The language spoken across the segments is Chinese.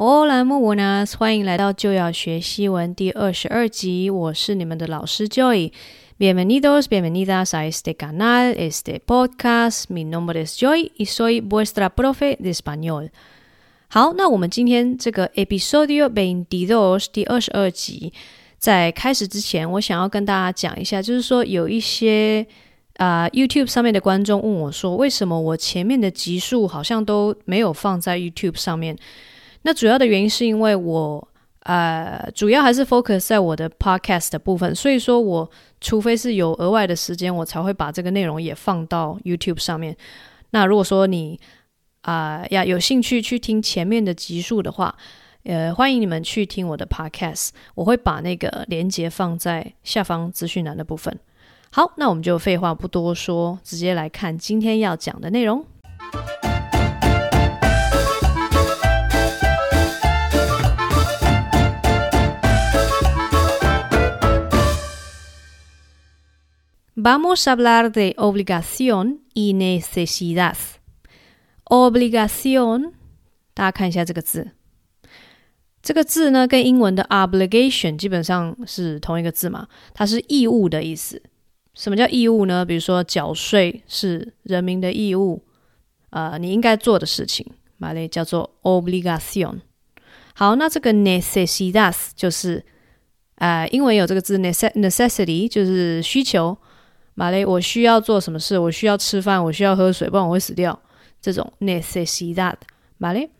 Hola, muy buenas，欢迎来到就要学西文第二十二集。我是你们的老师 Joy。Bienvenidos, bienvenidas a este canal, este podcast. Mi nombre es Joy y soy vuestra profe de español. 好，那我们今天这个 episodio veintidós 第二十二集，在开始之前，我想要跟大家讲一下，就是说有一些啊、呃、YouTube 上面的观众问我说，为什么我前面的集数好像都没有放在 YouTube 上面？那主要的原因是因为我呃主要还是 focus 在我的 podcast 的部分，所以说我除非是有额外的时间，我才会把这个内容也放到 YouTube 上面。那如果说你啊，呀，有兴趣去听前面的集数的话，呃，欢迎你们去听我的 podcast，我会把那个连接放在下方资讯栏的部分。好，那我们就废话不多说，直接来看今天要讲的内容。Vamos a hablar de obligación y necesidad. Obligación，大家看一下这个字。这个字呢，跟英文的 obligation 基本上是同一个字嘛，它是义务的意思。什么叫义务呢？比如说缴税是人民的义务，呃，你应该做的事情，马来叫做 obligación。好，那这个 necesidad 就是，呃，英文有这个字 necessity 就是需求，马雷我需要做什么事？我需要吃饭，我需要喝水，不然我会死掉。这种 necesidad，vale？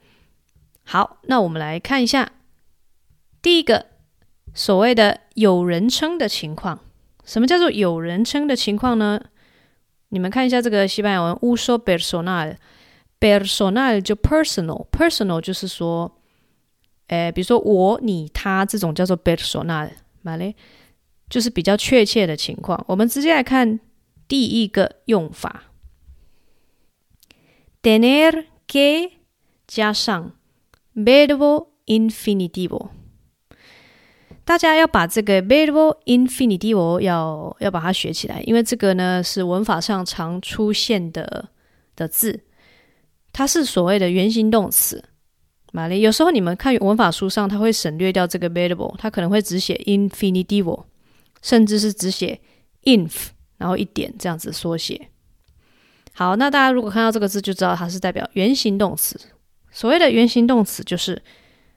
好，那我们来看一下第一个所谓的有人称的情况。什么叫做有人称的情况呢？你们看一下这个西班牙文，uso personal，personal 就 personal，personal 就是说，诶，比如说我、你、他这种叫做 personal，马雷就是比较确切的情况。我们直接来看第一个用法。Tener que 加上 verbo infinitivo，大家要把这个 verbo infinitivo 要要把它学起来，因为这个呢是文法上常出现的的字，它是所谓的原形动词。玛丽，有时候你们看文法书上，它会省略掉这个 verbo，它可能会只写 infinitivo，甚至是只写 inf，然后一点这样子缩写。好，那大家如果看到这个字，就知道它是代表原形动词。所谓的原形动词，就是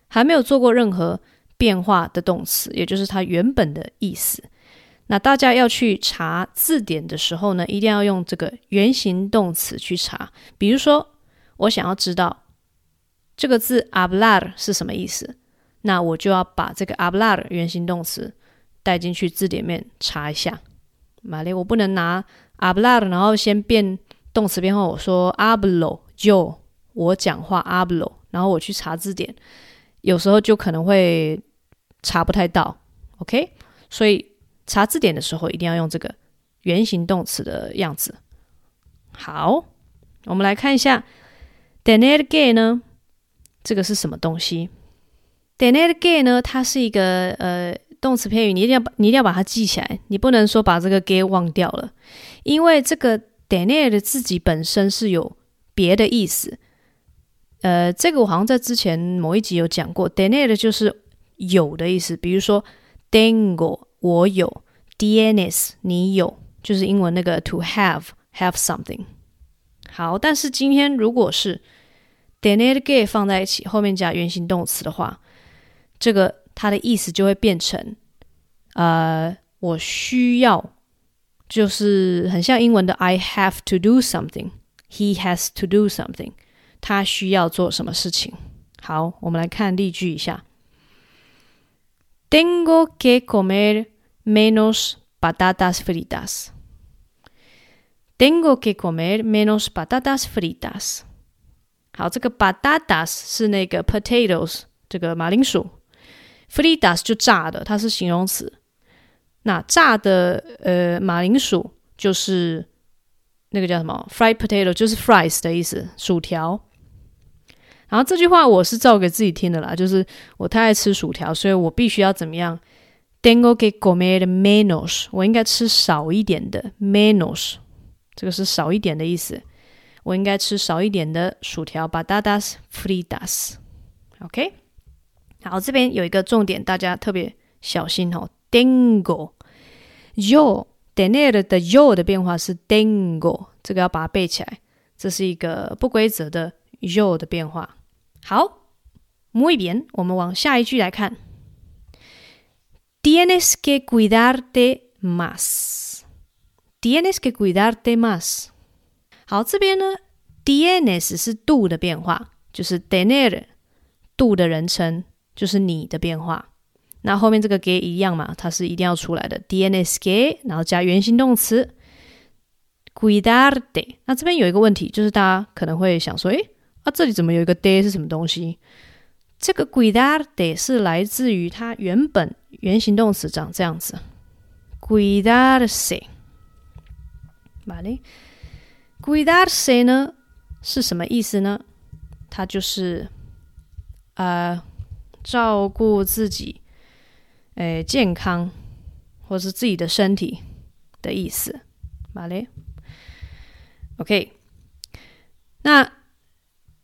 还没有做过任何变化的动词，也就是它原本的意思。那大家要去查字典的时候呢，一定要用这个原形动词去查。比如说，我想要知道这个字 hablar 是什么意思，那我就要把这个 hablar 原形动词带进去字典面查一下。玛丽，我不能拿 hablar 然后先变。动词变化，我说 hablo 就我讲话 hablo，然后我去查字典，有时候就可能会查不太到，OK？所以查字典的时候一定要用这个原形动词的样子。好，我们来看一下 tener que 呢，这个是什么东西？tener que 呢，它是一个呃动词片语，你一定要你一定要把它记起来，你不能说把这个 que 忘掉了，因为这个。tener 自己本身是有别的意思，呃，这个我好像在之前某一集有讲过，tener 就是有的意思，比如说 d a n g o 我有，“dennis”，你有，就是英文那个 to have have something。好，但是今天如果是 tener que 放在一起，后面加原形动词的话，这个它的意思就会变成，呃，我需要。就是很像英文的 I have to do something, he has to do something，他需要做什么事情。好，我们来看例句一下：Tengo que comer menos patatas fritas. Tengo que comer menos patatas fritas。好，这个 patatas 是那个 potatoes，这个马铃薯，fritas 就炸的，它是形容词。那炸的呃马铃薯就是那个叫什么 fried potato，就是 fries 的意思，薯条。然后这句话我是照给自己听的啦，就是我太爱吃薯条，所以我必须要怎么样？Tengo que comer menos，我应该吃少一点的 menos，这个是少一点的意思。我应该吃少一点的薯条，patatas fritas。OK，好，这边有一个重点，大家特别小心哦。Tengo，yo tener 的 yo 的变化是 dengo，这个要把它背起来。这是一个不规则的 yo 的变化。好，muy bien，我们往下一句来看。Tienes que cuidarte más. Tienes que cuidarte más. 好，这边呢，tienes 是 do 的变化，就是 tener do 的人称，就是你的变化。那后面这个 que 一样嘛，它是一定要出来的。Tienes que，然后加原形动词 cuidarte。那这边有一个问题，就是大家可能会想说，诶，啊，这里怎么有一个 de 是什么东西？这个 cuidarte 是来自于它原本原形动词长这样子，cuidarse。哪里？cuidarse 呢是什么意思呢？它就是呃照顾自己，诶健康或是自己的身体的意思。马里？OK，那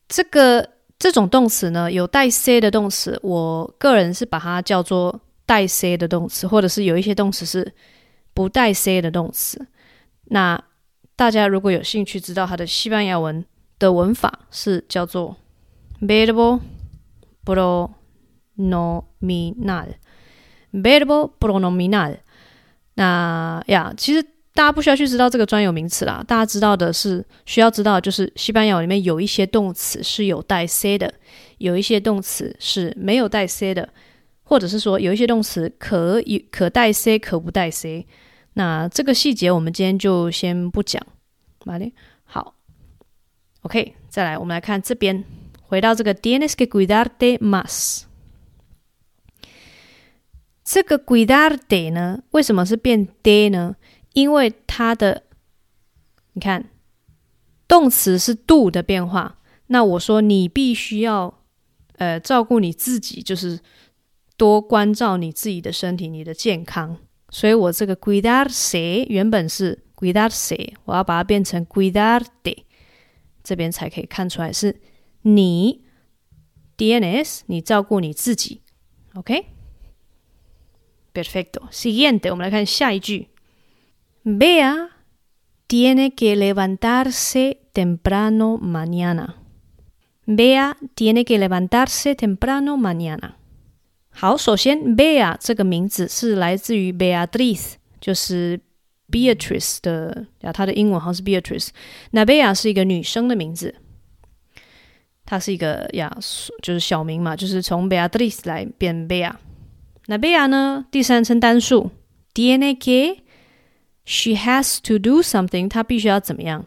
这个。这种动词呢，有带 “se” 的动词，我个人是把它叫做带 “se” 的动词，或者是有一些动词是不带 “se” 的动词。那大家如果有兴趣知道它的西班牙文的文法，是叫做 “verbo nominal。verbo pronominal”。那呀，其实。大家不需要去知道这个专有名词啦，大家知道的是需要知道，就是西班牙语里面有一些动词是有带 c 的，有一些动词是没有带 c 的，或者是说有一些动词可以可带 c 可不带 c。那这个细节我们今天就先不讲。好，OK，再来，我们来看这边，回到这个 “tienes que cuidarte más”。这个 “cuidarte” 呢，为什么是变 de 呢？因为它的，你看，动词是 do 的变化，那我说你必须要，呃，照顾你自己，就是多关照你自己的身体，你的健康。所以我这个 cuidarse 原本是 cuidarse，我要把它变成 cuidarte，这边才可以看出来是你 dns，你照顾你自己。，OK 我们来看下一句。Bea tiene que levantarse temprano mañana. Bea tiene que levantarse temprano mañana. 好，首先 Bea 这个名字是来自于 Beatriz，就是 Beatrice 的呀，它的英文好像是 Beatrice。那 Bea 是一个女生的名字，它是一个呀，就是小名嘛，就是从 Beatriz 来变 Bea。 那 Bea 呢，第三人称单数，DNAK。She has to do something. 她必须要怎么样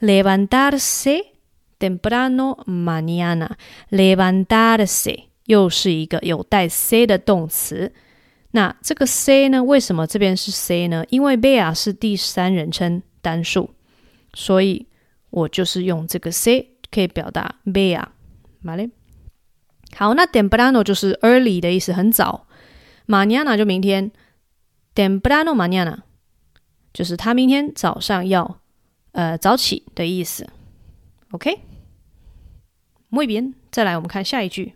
？Levantarse temprano mañana. Levantarse 又是一个有带 C 的动词。那这个 C 呢？为什么这边是 C 呢？因为 Bea 是第三人称单数，所以我就是用这个 C 可以表达 Bea。好，那 temprano 就是 early 的意思，很早。Mañana 就明天。Temprano mañana。就是他明天早上要，呃，早起的意思。OK，muy bien。再来，我们看下一句。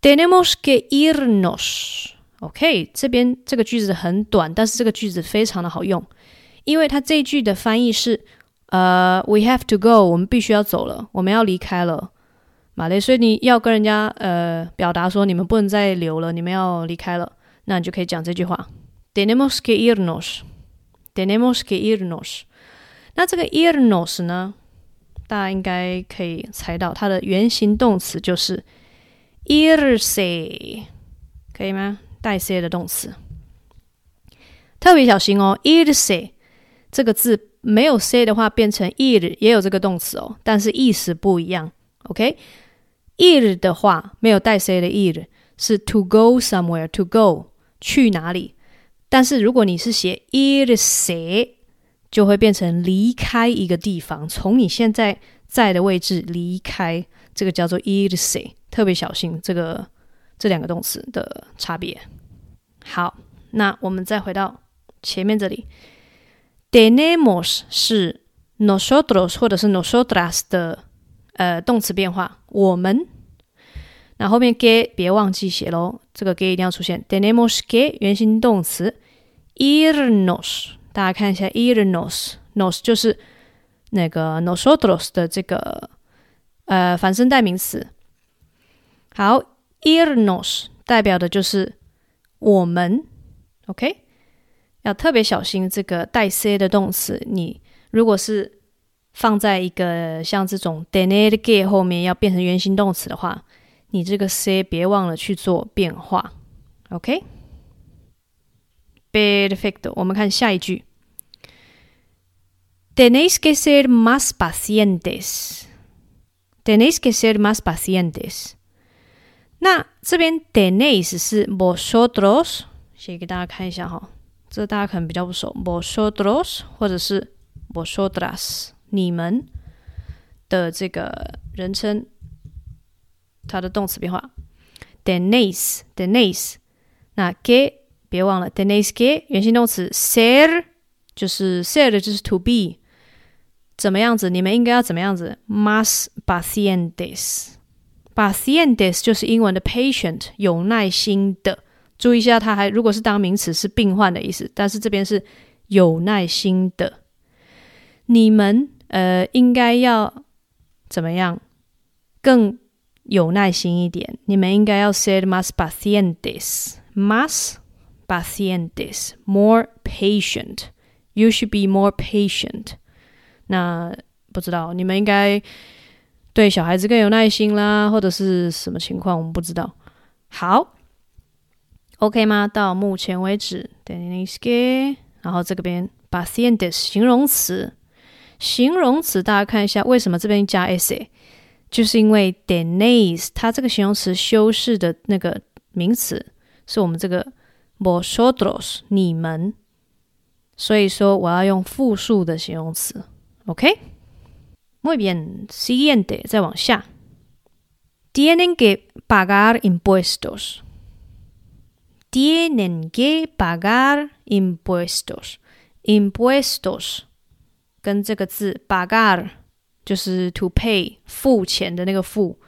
Tenemos que irnos。OK，这边这个句子很短，但是这个句子非常的好用，因为它这一句的翻译是，呃，we have to go，我们必须要走了，我们要离开了，马雷。所以你要跟人家呃表达说你们不能再留了，你们要离开了，那你就可以讲这句话。Tenemos que irnos. Tenemos que irnos. 那这个 irnos 呢，大家应该可以猜到，它的原形动词就是 irse，可以吗？带 se 的动词。特别小心哦，irse 这个字没有 se 的话，变成 ir 也有这个动词哦，但是意思不一样。OK OK，ir 的话没有带 se 的 ir 是 to go somewhere，to go 去哪里。但是如果你是写 irse，就会变成离开一个地方，从你现在在的位置离开，这个叫做 irse，特别小心这个这两个动词的差别。好，那我们再回到前面这里，tenemos 是 nosotros 或者是 nosotras 的呃动词变化，我们。那后面 que 别忘记写喽，这个 que 一定要出现。Tenemos que 原形动词，irnos，大家看一下，irnos，nos 就是那个 nosotros 的这个呃反身代名词。好，irnos 代表的就是我们，OK，要特别小心这个带 c 的动词，你如果是放在一个像这种 tener que 后面要变成原形动词的话。你这个 C 别忘了去做变化，OK？Perfecto。我们看下一句：Tenéis que ser más pacientes. Tenéis que ser más pacientes。那这边 tenéis 是 vosotros，写给大家看一下哈，这大家可能比较不熟，vosotros 或者是 vosotras，你们的这个人称。它的动词变化，tenéis，tenéis，那 que 别忘了，tenéis que 原形动词 ser 就是 ser 的就是 to be，怎么样子？你们应该要怎么样子？más pacientes。Patientes 就是英文的 patient，有耐心的。注意一下，它还如果是当名词是病患的意思，但是这边是有耐心的。你们呃应该要怎么样？更有耐心一点，你们应该要 ser más pacientes，más pacientes，more patient。You should be more patient。那不知道你们应该对小孩子更有耐心啦，或者是什么情况？我们不知道。好，OK 吗？到目前为止等一下然后这个边 pacientes 形容词，形容词大家看一下，为什么这边加 s？就是因为 tenéis 它这个形容词修饰的那个名词是我们这个 vosotros 你们，所以说我要用复数的形容词，OK？Muy bien，siguiente，再往下，tienen que pagar impuestos，tienen que pagar impuestos，impuestos 跟这个字 pagar。就是 to pay 付钱的那个付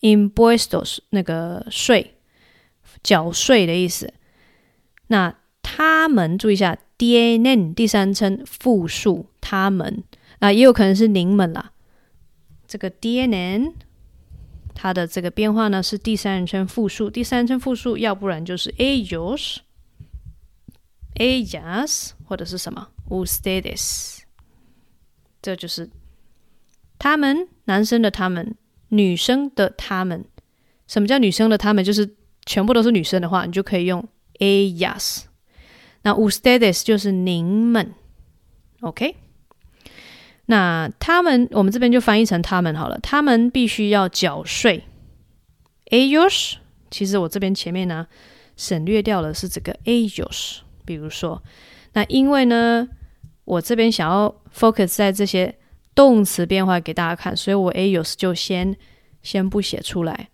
，impuestos 那个税，缴税的意思。那他们注意一下，tienen 第三称复数，他们啊也有可能是您们啦。这个 tienen 它的这个变化呢是第三人称复数，第三人称复数，要不然就是 ellos、ellas 或者是什么 ustedes，这就是。他们，男生的他们，女生的他们。什么叫女生的他们？就是全部都是女生的话，你就可以用 ellas。那 ustedes 就是您们，OK？那他们，我们这边就翻译成他们好了。他们必须要缴税。ellos，其实我这边前面呢省略掉了是这个 ellos。比如说，那因为呢，我这边想要 focus 在这些。动词变化给大家看，所以我 ellos 就先先不写出来。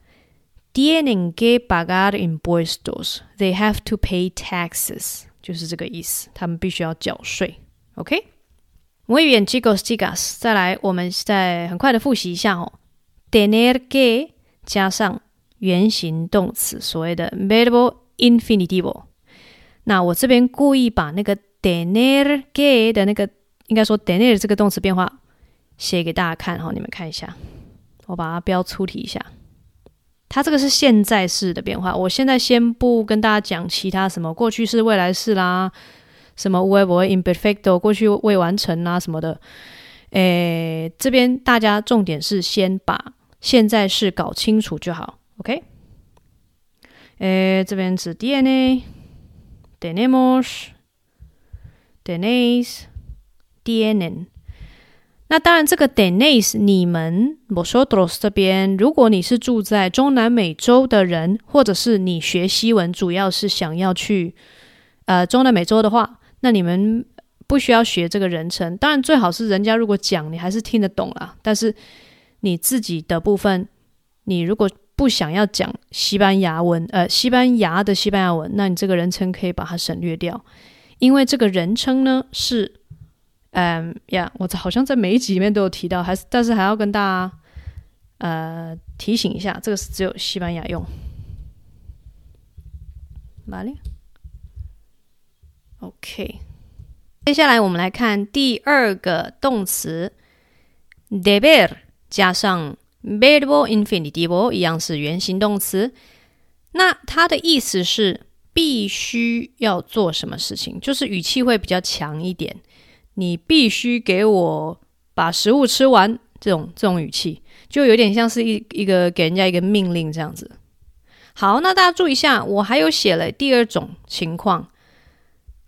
Tienen que pagar impuestos. They have to pay taxes. 就是这个意思，他们必须要缴税。OK，我语言 chicos, chicas。再来，我们再很快的复习一下哦。Tener que 加上原形动词，所谓的 verbo infinitivo。那我这边故意把那个 tener que 的那个，应该说 tener 这个动词变化。写给大家看哈，你们看一下，我把它标粗体一下。它这个是现在式的变化。我现在先不跟大家讲其他什么过去式、未来式啦，什么 verbo imperfecto 过去未完成啦什么的。诶，这边大家重点是先把现在式搞清楚就好。OK？诶，这边是 tiene tenemos tenéis DNN，那当然，这个 tenéis 你们 Mosotros 这边，如果你是住在中南美洲的人，或者是你学西文主要是想要去呃中南美洲的话，那你们不需要学这个人称。当然，最好是人家如果讲，你还是听得懂啦。但是你自己的部分，你如果不想要讲西班牙文，呃，西班牙的西班牙文，那你这个人称可以把它省略掉，因为这个人称呢是。嗯呀，我好像在每一集里面都有提到，还是但是还要跟大家呃提醒一下，这个是只有西班牙用。哪里。OK，接下来我们来看第二个动词，deber 加上 verbo infinitivo，一样是原形动词。那它的意思是必须要做什么事情，就是语气会比较强一点。你必须给我把食物吃完，这种这种语气就有点像是一一个给人家一个命令这样子。好，那大家注意一下，我还有写了第二种情况。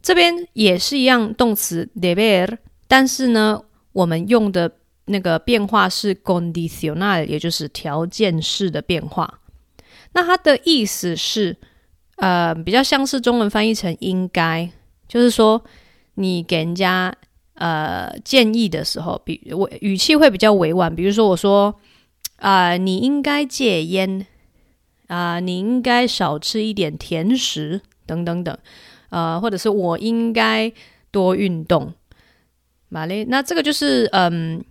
这边也是一样，动词 deber，但是呢，我们用的那个变化是 condicional，也就是条件式的变化。那它的意思是，呃，比较像是中文翻译成应该，就是说你给人家呃建议的时候，比我语气会比较委婉。比如说，我说啊、你应该戒烟啊、你应该少吃一点甜食，等等等。呃，或者是我应该多运动，马丽，那这个就是嗯，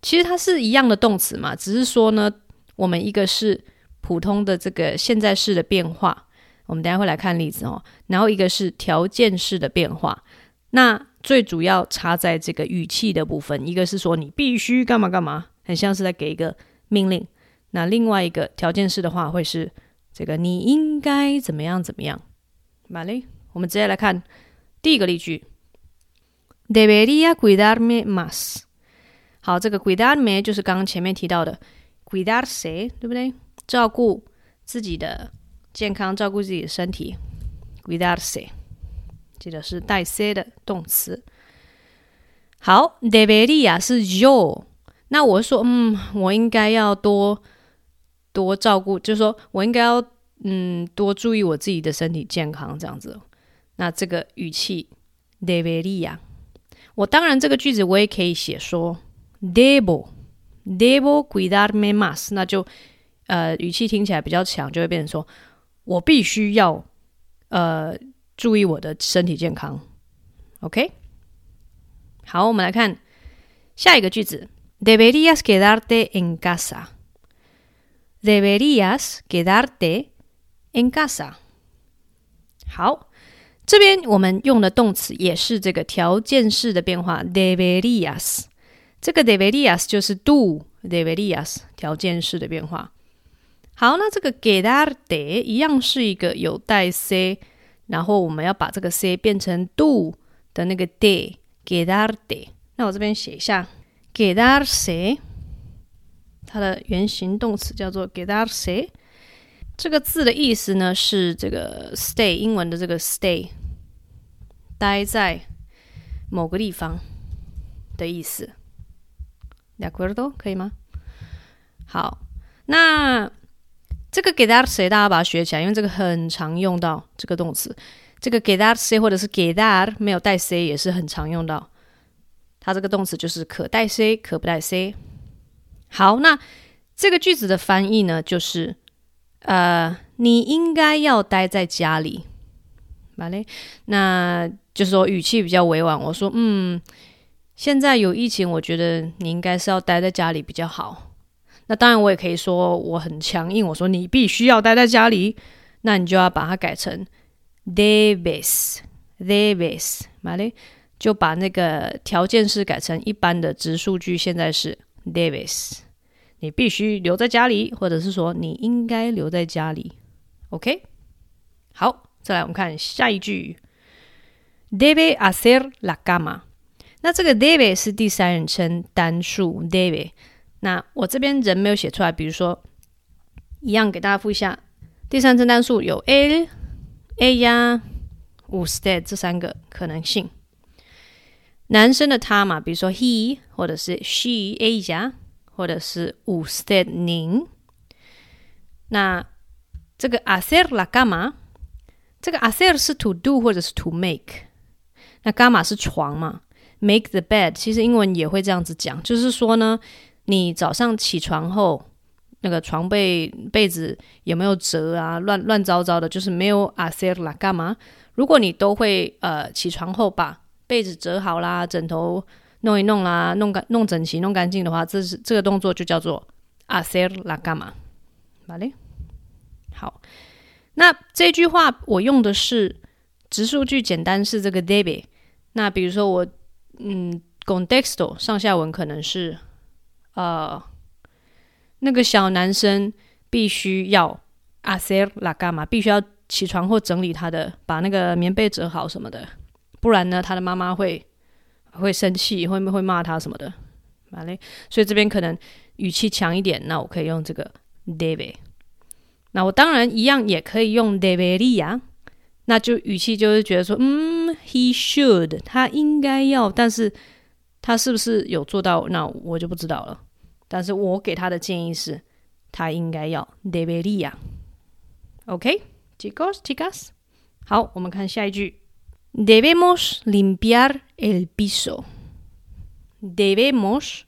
其实它是一样的动词嘛，只是说呢，我们一个是普通的这个现在式的变化，我们等下会来看例子哦，然后一个是条件式的变化，那最主要差在这个语气的部分，一个是说你必须干嘛干嘛，很像是在给一个命令，那另外一个条件式的话会是这个你应该怎么样怎么样，马雷。我们直接来看第一个例句：Debería cuidarme más。好，这个 cuidarme 就是刚刚前面提到的 cuidarse，对不对？照顾自己的健康，照顾自己的身体，cuidarse，记得是带 se 的动词。好，debería 是 yo，那我说，嗯，我应该要多多照顾，就是说我应该要嗯多注意我自己的身体健康，这样子。那这个语气 debería，我当然这个句子我也可以写说 debo debo cuidarme más，那就呃语气听起来比较强，就会变成说我必须要呃注意我的身体健康。OK，好，我们来看下一个句子，deberías quedarte en casa，deberías quedarte en casa。好。这边我们用的动词也是这个条件式的变化，deberías。这个 deberías 就是 do，deberías 条件式的变化。好，那这个 quedarte 一样是一个有带 se，然后我们要把这个 se 变成 do 的那个 de，quedarte。那我这边写一下，quedarse，它的原形动词叫做 quedarse。这个字的意思呢是这个 stay，英文的这个 stay，待在某个地方的意思。De acuerdo，可以吗？好，那这个 quedarse 大家把它学起来，因为这个很常用到这个动词。这个 quedarse 或者是 quedar 没有带 se 也是很常用到。它这个动词就是可带 se，可不带 se。好，那这个句子的翻译呢就是。呃，你应该要待在家里，好嘞。那就是说语气比较委婉。我说，嗯，现在有疫情，我觉得你应该是要待在家里比较好。那当然，我也可以说我很强硬。我说你必须要待在家里，那你就要把它改成 debes，debes，嘛嘞，就把那个条件式改成一般的直述句，现在是 debes。你必须留在家里，或者是说你应该留在家里。OK，好，再来我们看下一句，debe hacer la cama。那这个 debe 是第三人称单数 debe。那我这边人没有写出来，比如说一样给大家复一下，第三人单数有 él、ella、usted 这三个可能性。男生的他嘛，比如说 he 或者是 she、ella。或者是 usted 您，那这个 hacer la cama，这个 hacer 是 to do 或者是 to make，那 cama 是床嘛，make the bed，其实英文也会这样子讲，就是说呢，你早上起床后，那个床被被子有没有折啊，乱乱糟糟的，就是没有阿塞拉干嘛。如果你都会呃起床后把被子折好啦，枕头。弄一弄啦，弄干、弄整齐、弄干净的话，这是这个动作就叫做阿塞拉干嘛。好嘞，好。那这句话我用的是直述句，简单是这个 debe。那比如说我，嗯，contexto 上下文可能是，呃，那个小男生必须要 hacer la cama，必须要起床或整理他的，把那个棉被折好什么的，不然呢，他的妈妈会会生气，会会骂他什么的。好嘞，所以这边可能语气强一点，那我可以用这个 David。那我当然一样也可以用 debería，那就语气就是觉得说，嗯，he should，他应该要，但是他是不是有做到，那我就不知道了。但是我给他的建议是，他应该要 debería。OK，chicos，chicas，好，我们看下一句，debemos limpiar el piso，debemos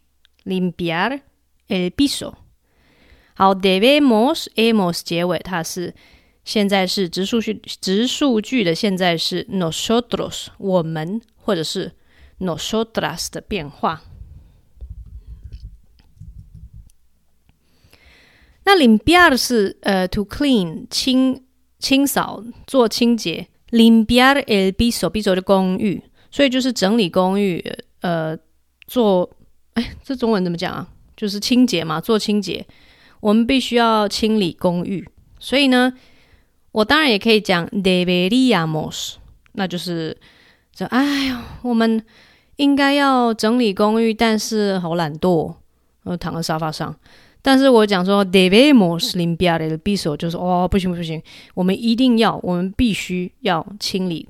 limpiar el piso。好，debemos hemos 结尾，它是现在是直述句，直述句的现在是 nosotros 我们或者是 nosotras 的变化。那 limpiar 是呃 to clean 清清扫做清洁，limpiar el piso，piso 的公寓，所以就是整理公寓，呃做哎这中文怎么讲啊？就是清洁嘛，做清洁。我们必须要清理公寓，所以呢，我当然也可以讲 deberíamos，那就是这，哎呦，我们应该要整理公寓，但是好懒惰，我躺在沙发上。但是我讲说 debemos limpiar el piso，就是哦，不行不行，我们一定要，我们必须要清理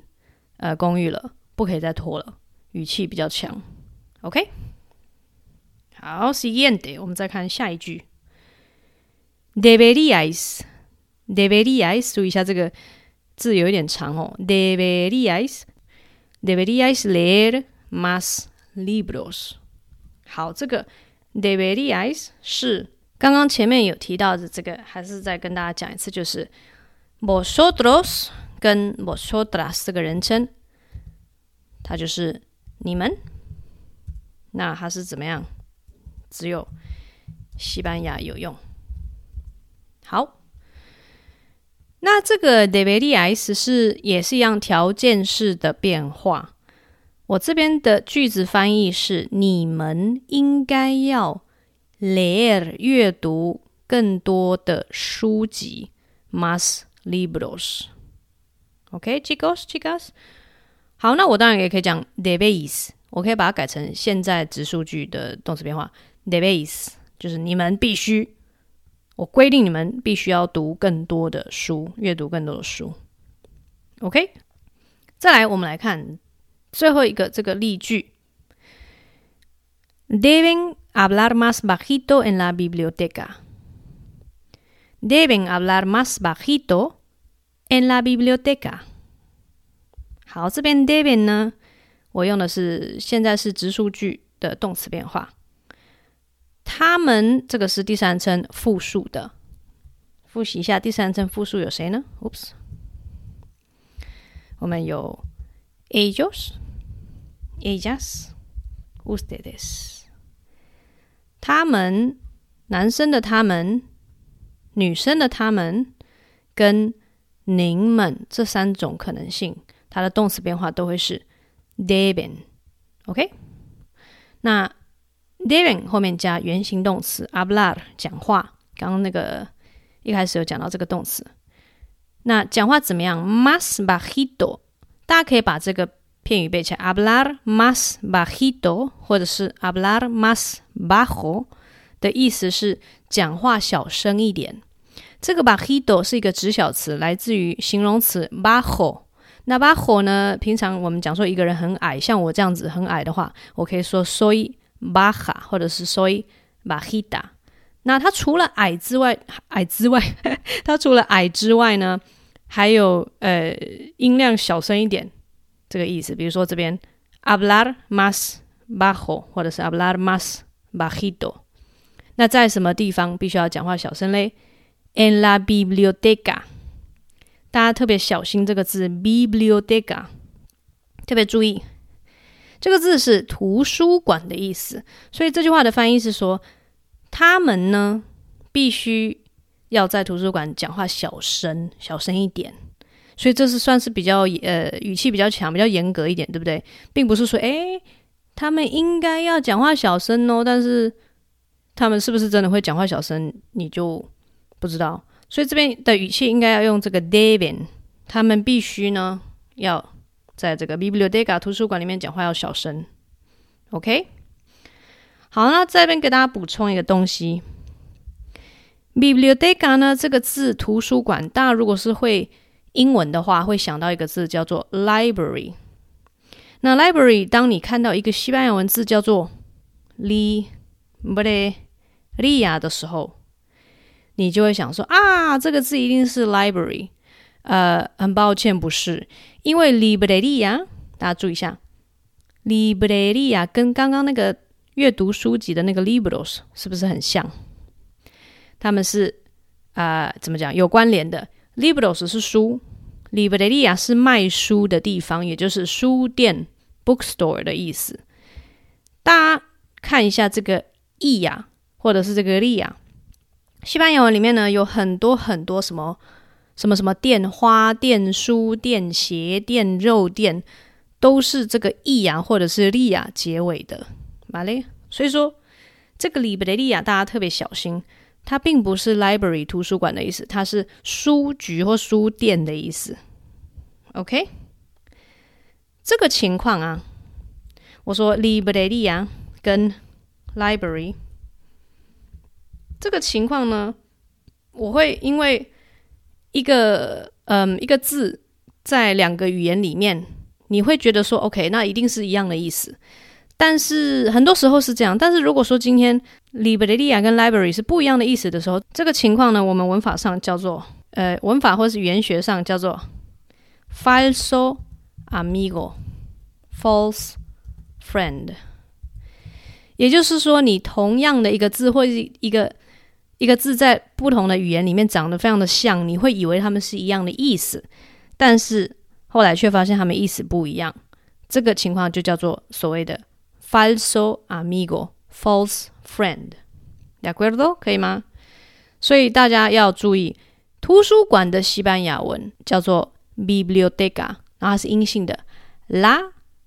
呃公寓了，不可以再拖了，语气比较强。OK，好，siguiente，我们再看下一句。，deberías，deberías，注意一下这个字有一点长哦。，deberías，deberías leer más libros。好，这个 deberías 是刚刚前面有提到的这个，还是再跟大家讲一次，就是 vosotros 跟 vosotras 这个人称，它就是你们。那它是怎么样？只有西班牙有用。好，那这个 deberíais 是也是一样条件式的变化。我这边的句子翻译是：你们应该要 leer 阅读更多的书籍，más libros。OK，chicos，chicas。好，那我当然也可以讲 debéis，我可以把它改成现在直述句的动词变化，debéis 就是你们必须。我规定你们必须要读更多的书，阅读更多的书。OK，再来，我们来看最后一个这个例句：Deben hablar más bajito en la biblioteca. Deben hablar más bajito en la biblioteca. 好，这边 deben 呢，我用的是现在是直述句的动词变化。他们这个是第三人称复数的，复习一下第三人称复数有谁呢？Oops，我们有 ellos、ellas、ustedes。他们，男生的他们，女生的他们，跟您们这三种可能性，它的动词变化都会是 deben。OK，那。deben 后面加原形动词 hablar 讲话，刚刚那个一开始有讲到这个动词。那讲话怎么样？mas bajito，大家可以把这个片语背起来：hablar más bajito，或者是 hablar más bajo 的意思是讲话小声一点。这个 bajito 是一个指小词，来自于形容词 bajo。那 bajo 呢？平常我们讲说一个人很矮，像我这样子很矮的话，我可以说 soy。baja 或者是 soy bajita，那它除了矮之外，矮之外，它除了矮之外呢，还有呃音量小声一点这个意思。比如说这边 ablar más bajo，或者是 ablar más bajito。那在什么地方必须要讲话小声嘞？En la biblioteca，大家特别小心这个字 biblioteca，特别注意。这个字是图书馆的意思，所以这句话的翻译是说，他们呢必须要在图书馆讲话小声，小声一点。所以这是算是比较呃语气比较强、比较严格一点，对不对？并不是说诶，他们应该要讲话小声哦，但是他们是不是真的会讲话小声，你就不知道。所以这边的语气应该要用这个 deven，他们必须呢要在这个 biblioteca 图书馆里面讲话要小声。OK，好，那这边给大家补充一个东西，biblioteca 呢这个字图书馆，大家如果是会。英文的话会想到一个字叫做 library。那 library，当你看到一个西班牙文字叫做 libreria 的时候，你就会想说啊，这个字一定是 library。呃，很抱歉，不是，因为 libreria，大家注意一下，libreria 跟刚刚那个阅读书籍的那个 libros 是不是很像？他们是啊、怎么讲？有关联的。Libros 是书，Libreria 是卖书的地方，也就是书店 （bookstore） 的意思。大家看一下这个“ “e” 呀”或者是这个“利亚”，西班牙文里面呢有很多很多什么什么什么店、花店、书店、鞋店、肉店，都是这个“ “e” 呀”或者是“利亚”结尾的。嘛嘞，所以说这个 Libreria 大家特别小心。它并不是 library 图书馆的意思，它是书局或书店的意思。OK，这个情况啊，我说 libreria 跟 library 这个情况呢，我会因为一个嗯一个字在两个语言里面，你会觉得说 OK，那一定是一样的意思。但是很多时候是这样。但是如果说今天 libreria 跟 library 是不一样的意思的时候，这个情况呢，我们文法上叫做呃，文法或是语言学上叫做 falso amigo，false friend。也就是说，你同样的一个字或是一个一个字在不同的语言里面长得非常的像，你会以为它们是一样的意思，但是后来却发现它们意思不一样。这个情况就叫做所谓的。Falso amigo, false friend，de acuerdo，可以吗？所以大家要注意，图书馆的西班牙文叫做 biblioteca，然后它是阴性的，la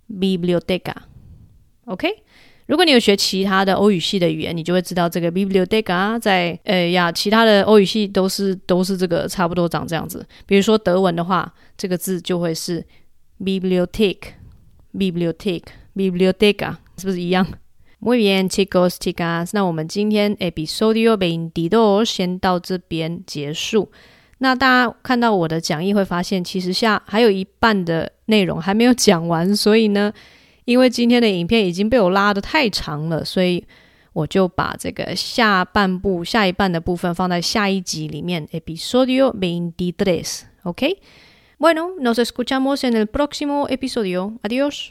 biblioteca。OK，如果你有学其他的欧语系的语言，你就会知道这个 biblioteca 在呃呀，其他的欧语系都是都是这个差不多长这样子。比如说德文的话，这个字就会是 bibliothek，bibliothek，biblioteca。是不是一样？Muy bien, chicos, chicas。那我们今天 episodio veintidós 先到这边结束。那大家看到我的讲义会发现，其实下还有一半的内容还没有讲完。所以呢，因为今天的影片已经被我拉得太长了，所以我就把这个下半部、下一半的部分放在下一集里面。Episodio veintitrés, ¿ok? Bueno, nos escuchamos en el próximo episodio. Adiós.